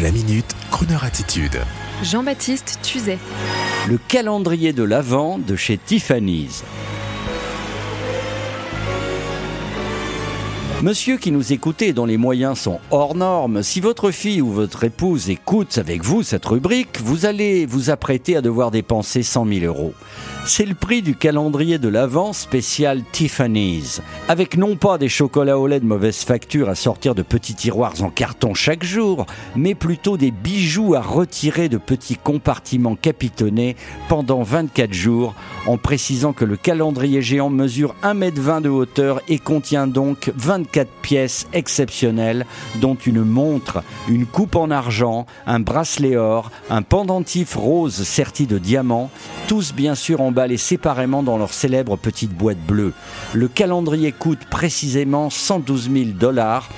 La minute, Kroneur attitude. Jean-Baptiste Tuzet. Le calendrier de l'Avent de chez Tiffany's. Monsieur qui nous écoutez dont les moyens sont hors normes, si votre fille ou votre épouse écoute avec vous cette rubrique, vous allez vous apprêter à devoir dépenser 100 000 euros. C'est le prix du calendrier de l'Avent spécial Tiffany's, avec non pas des chocolats au lait de mauvaise facture à sortir de petits tiroirs en carton chaque jour, mais plutôt des bijoux à retirer de petits compartiments capitonnés pendant 24 jours, en précisant que le calendrier géant mesure 1,20 m de hauteur et contient donc 24 pièces exceptionnelles, dont une montre, une coupe en argent, un bracelet or, un pendentif rose serti de diamants, tous bien sûr emballés séparément dans leur célèbre petite boîte bleue. Le calendrier coûte précisément 112 000 dollars.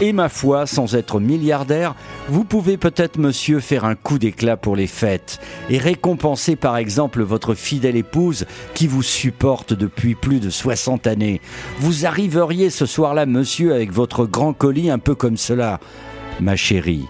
Et ma foi, sans être milliardaire, vous pouvez peut-être, monsieur, faire un coup d'éclat pour les fêtes et récompenser par exemple votre fidèle épouse qui vous supporte depuis plus de 60 années. Vous arriveriez ce soir-là, monsieur, avec votre grand colis un peu comme cela. Ma chérie,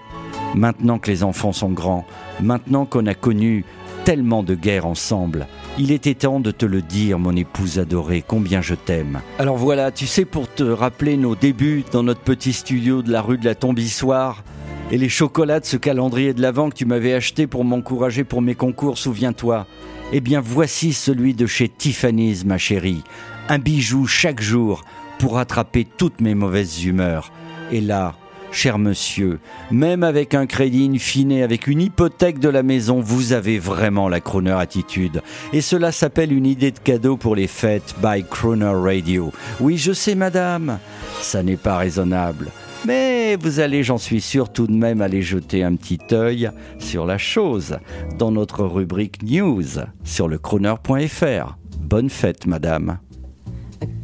maintenant que les enfants sont grands, maintenant qu'on a connu tellement de guerres ensemble, il était temps de te le dire, mon épouse adorée, combien je t'aime. Alors voilà, tu sais, pour te rappeler nos débuts dans notre petit studio de la rue de la Tombissoire, et les chocolats de ce calendrier de l'Avent que tu m'avais acheté pour m'encourager pour mes concours, souviens-toi. Eh bien, voici celui de chez Tiffany's, ma chérie. Un bijou chaque jour pour rattraper toutes mes mauvaises humeurs. Et là, Cher monsieur, même avec un crédit in avec une hypothèque de la maison, vous avez vraiment la Croner attitude. Et cela s'appelle une idée de cadeau pour les fêtes by Croner Radio. Oui, je sais, madame, ça n'est pas raisonnable. Mais vous allez, j'en suis sûr, tout de même aller jeter un petit œil sur la chose dans notre rubrique News sur le crooner.fr. Bonne fête, madame.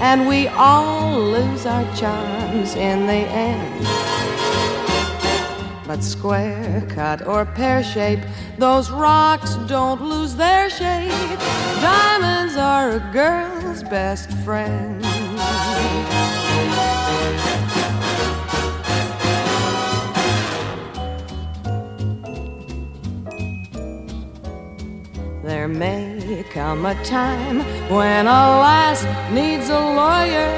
and we all lose our charms in the end. But square cut or pear shape, those rocks don't lose their shape. Diamonds are a girl's best friend. There may come a time when a lass needs a lawyer,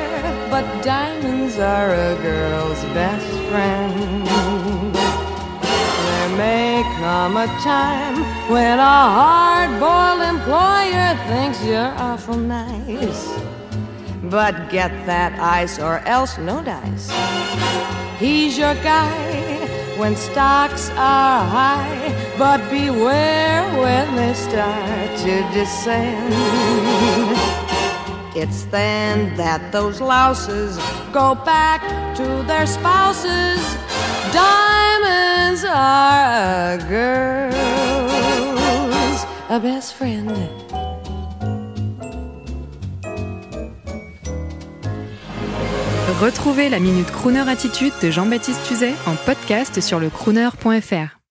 but diamonds are a girl's best friend. There may come a time when a hard boiled employer thinks you're awful nice. But get that ice or else no dice. He's your guy when stocks are high, but beware when they start to descend. It's then that those louses go back to their spouses. Diamonds are a girl's a best friend. Retrouvez la Minute Crooner Attitude de Jean-Baptiste Tuzet en podcast sur le crooner.fr.